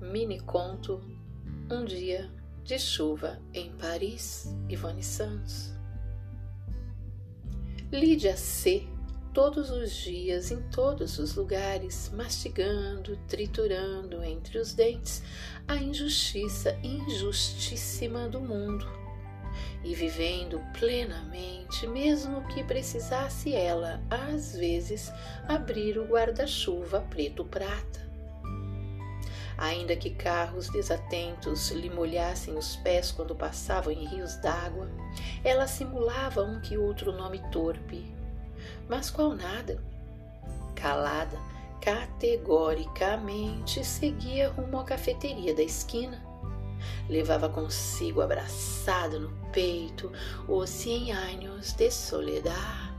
Mini conto Um dia de chuva em Paris, Ivone Santos. Lídia C todos os dias, em todos os lugares, mastigando, triturando entre os dentes a injustiça injustíssima do mundo e vivendo plenamente, mesmo que precisasse ela, às vezes, abrir o guarda-chuva preto-prata. Ainda que carros desatentos lhe molhassem os pés quando passavam em rios d'água, ela simulava um que outro nome torpe, mas qual nada. Calada, categoricamente seguia rumo à cafeteria da esquina. Levava consigo abraçada no peito os cem anos de soledade.